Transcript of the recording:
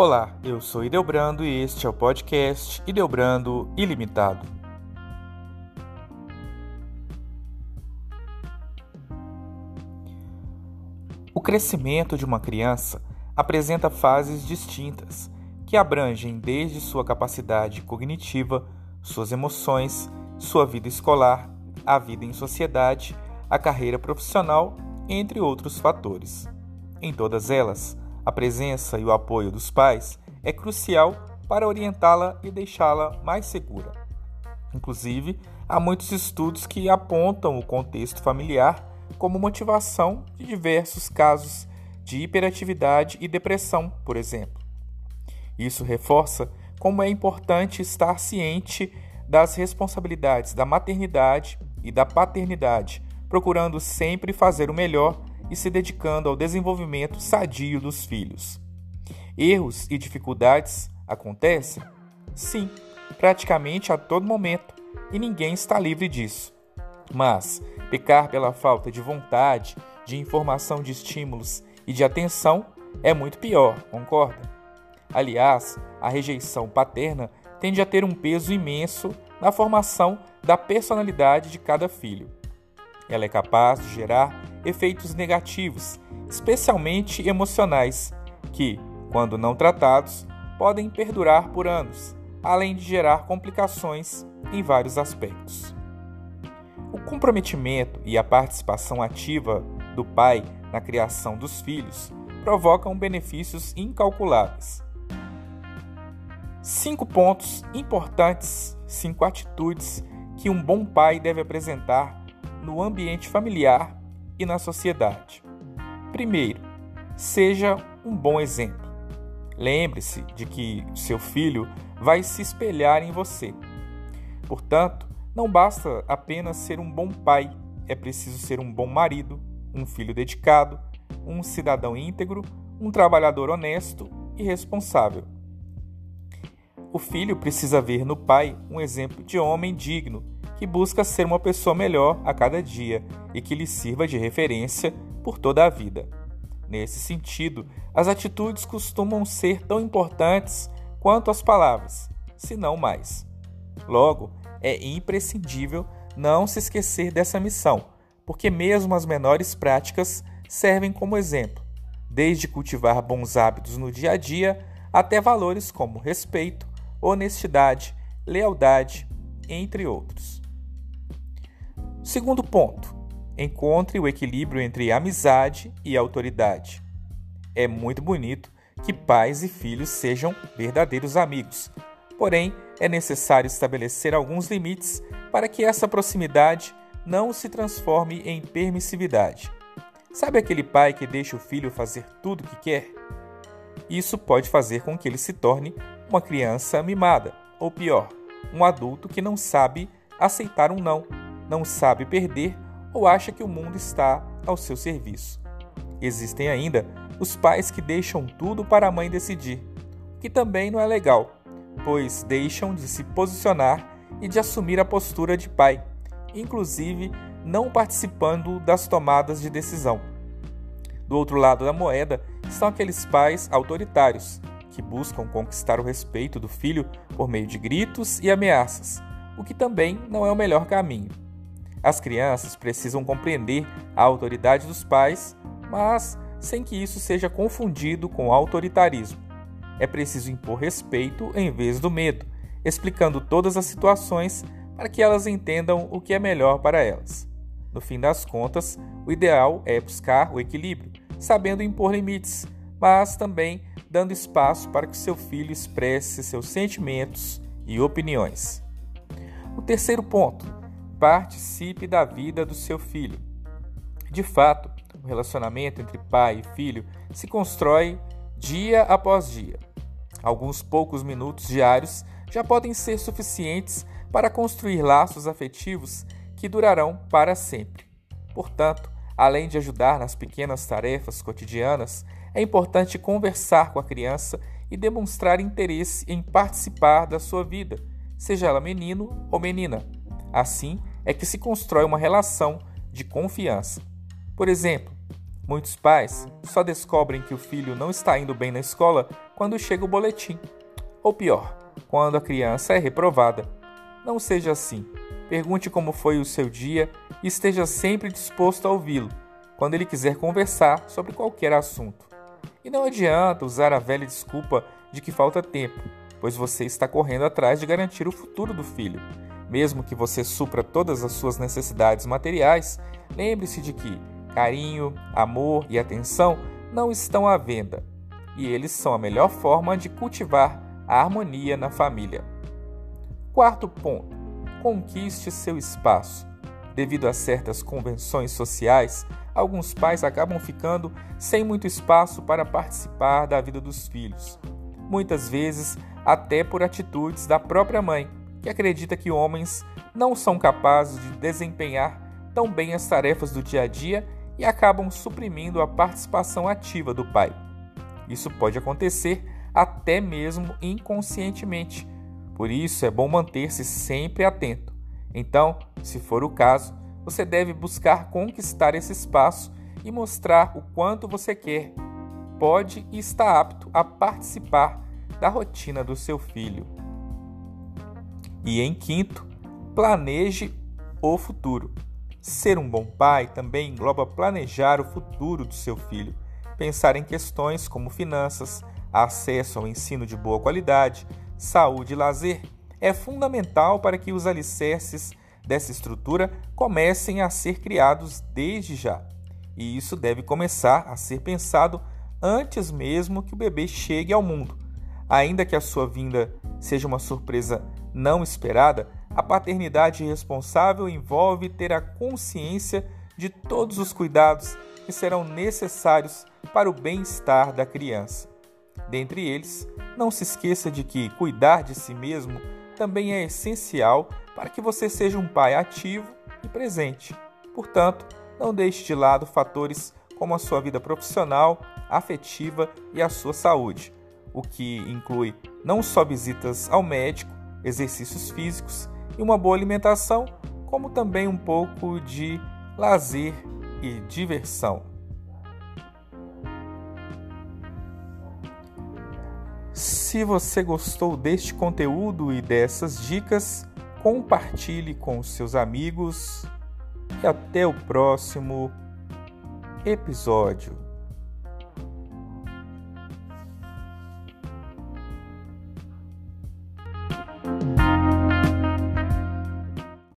Olá, eu sou Ideobrando e este é o podcast Ideobrando Ilimitado. O crescimento de uma criança apresenta fases distintas que abrangem desde sua capacidade cognitiva, suas emoções, sua vida escolar, a vida em sociedade, a carreira profissional, entre outros fatores. Em todas elas, a presença e o apoio dos pais é crucial para orientá-la e deixá-la mais segura. Inclusive, há muitos estudos que apontam o contexto familiar como motivação de diversos casos de hiperatividade e depressão, por exemplo. Isso reforça como é importante estar ciente das responsabilidades da maternidade e da paternidade, procurando sempre fazer o melhor e se dedicando ao desenvolvimento sadio dos filhos. Erros e dificuldades acontecem? Sim, praticamente a todo momento, e ninguém está livre disso. Mas pecar pela falta de vontade, de informação de estímulos e de atenção é muito pior, concorda? Aliás, a rejeição paterna tende a ter um peso imenso na formação da personalidade de cada filho. Ela é capaz de gerar efeitos negativos, especialmente emocionais, que, quando não tratados, podem perdurar por anos, além de gerar complicações em vários aspectos. O comprometimento e a participação ativa do pai na criação dos filhos provocam benefícios incalculáveis. Cinco pontos importantes, cinco atitudes que um bom pai deve apresentar no ambiente familiar e na sociedade. Primeiro, seja um bom exemplo. Lembre-se de que seu filho vai se espelhar em você. Portanto, não basta apenas ser um bom pai, é preciso ser um bom marido, um filho dedicado, um cidadão íntegro, um trabalhador honesto e responsável. O filho precisa ver no pai um exemplo de homem digno que busca ser uma pessoa melhor a cada dia e que lhe sirva de referência por toda a vida. Nesse sentido, as atitudes costumam ser tão importantes quanto as palavras, se não mais. Logo, é imprescindível não se esquecer dessa missão, porque mesmo as menores práticas servem como exemplo, desde cultivar bons hábitos no dia a dia até valores como respeito, honestidade, lealdade, entre outros. Segundo ponto, encontre o equilíbrio entre amizade e autoridade. É muito bonito que pais e filhos sejam verdadeiros amigos, porém é necessário estabelecer alguns limites para que essa proximidade não se transforme em permissividade. Sabe aquele pai que deixa o filho fazer tudo o que quer? Isso pode fazer com que ele se torne uma criança mimada, ou pior, um adulto que não sabe aceitar um não não sabe perder ou acha que o mundo está ao seu serviço. Existem ainda os pais que deixam tudo para a mãe decidir, o que também não é legal, pois deixam de se posicionar e de assumir a postura de pai, inclusive não participando das tomadas de decisão. Do outro lado da moeda estão aqueles pais autoritários, que buscam conquistar o respeito do filho por meio de gritos e ameaças, o que também não é o melhor caminho. As crianças precisam compreender a autoridade dos pais, mas sem que isso seja confundido com autoritarismo. É preciso impor respeito em vez do medo, explicando todas as situações para que elas entendam o que é melhor para elas. No fim das contas, o ideal é buscar o equilíbrio, sabendo impor limites, mas também dando espaço para que seu filho expresse seus sentimentos e opiniões. O terceiro ponto participe da vida do seu filho. De fato, o relacionamento entre pai e filho se constrói dia após dia. Alguns poucos minutos diários já podem ser suficientes para construir laços afetivos que durarão para sempre. Portanto, além de ajudar nas pequenas tarefas cotidianas, é importante conversar com a criança e demonstrar interesse em participar da sua vida, seja ela menino ou menina. Assim é que se constrói uma relação de confiança. Por exemplo, muitos pais só descobrem que o filho não está indo bem na escola quando chega o boletim. Ou pior, quando a criança é reprovada. Não seja assim. Pergunte como foi o seu dia e esteja sempre disposto a ouvi-lo quando ele quiser conversar sobre qualquer assunto. E não adianta usar a velha desculpa de que falta tempo, pois você está correndo atrás de garantir o futuro do filho. Mesmo que você supra todas as suas necessidades materiais, lembre-se de que carinho, amor e atenção não estão à venda, e eles são a melhor forma de cultivar a harmonia na família. Quarto ponto: conquiste seu espaço. Devido a certas convenções sociais, alguns pais acabam ficando sem muito espaço para participar da vida dos filhos. Muitas vezes, até por atitudes da própria mãe, que acredita que homens não são capazes de desempenhar tão bem as tarefas do dia a dia e acabam suprimindo a participação ativa do pai. Isso pode acontecer até mesmo inconscientemente. Por isso é bom manter-se sempre atento. Então, se for o caso, você deve buscar conquistar esse espaço e mostrar o quanto você quer, pode e está apto a participar da rotina do seu filho. E em quinto, planeje o futuro. Ser um bom pai também engloba planejar o futuro do seu filho, pensar em questões como finanças, acesso ao ensino de boa qualidade, saúde e lazer. É fundamental para que os alicerces dessa estrutura comecem a ser criados desde já. E isso deve começar a ser pensado antes mesmo que o bebê chegue ao mundo. Ainda que a sua vinda seja uma surpresa não esperada, a paternidade responsável envolve ter a consciência de todos os cuidados que serão necessários para o bem-estar da criança. Dentre eles, não se esqueça de que cuidar de si mesmo também é essencial para que você seja um pai ativo e presente. Portanto, não deixe de lado fatores como a sua vida profissional, afetiva e a sua saúde, o que inclui não só visitas ao médico, exercícios físicos e uma boa alimentação, como também um pouco de lazer e diversão. Se você gostou deste conteúdo e dessas dicas, compartilhe com seus amigos e até o próximo episódio.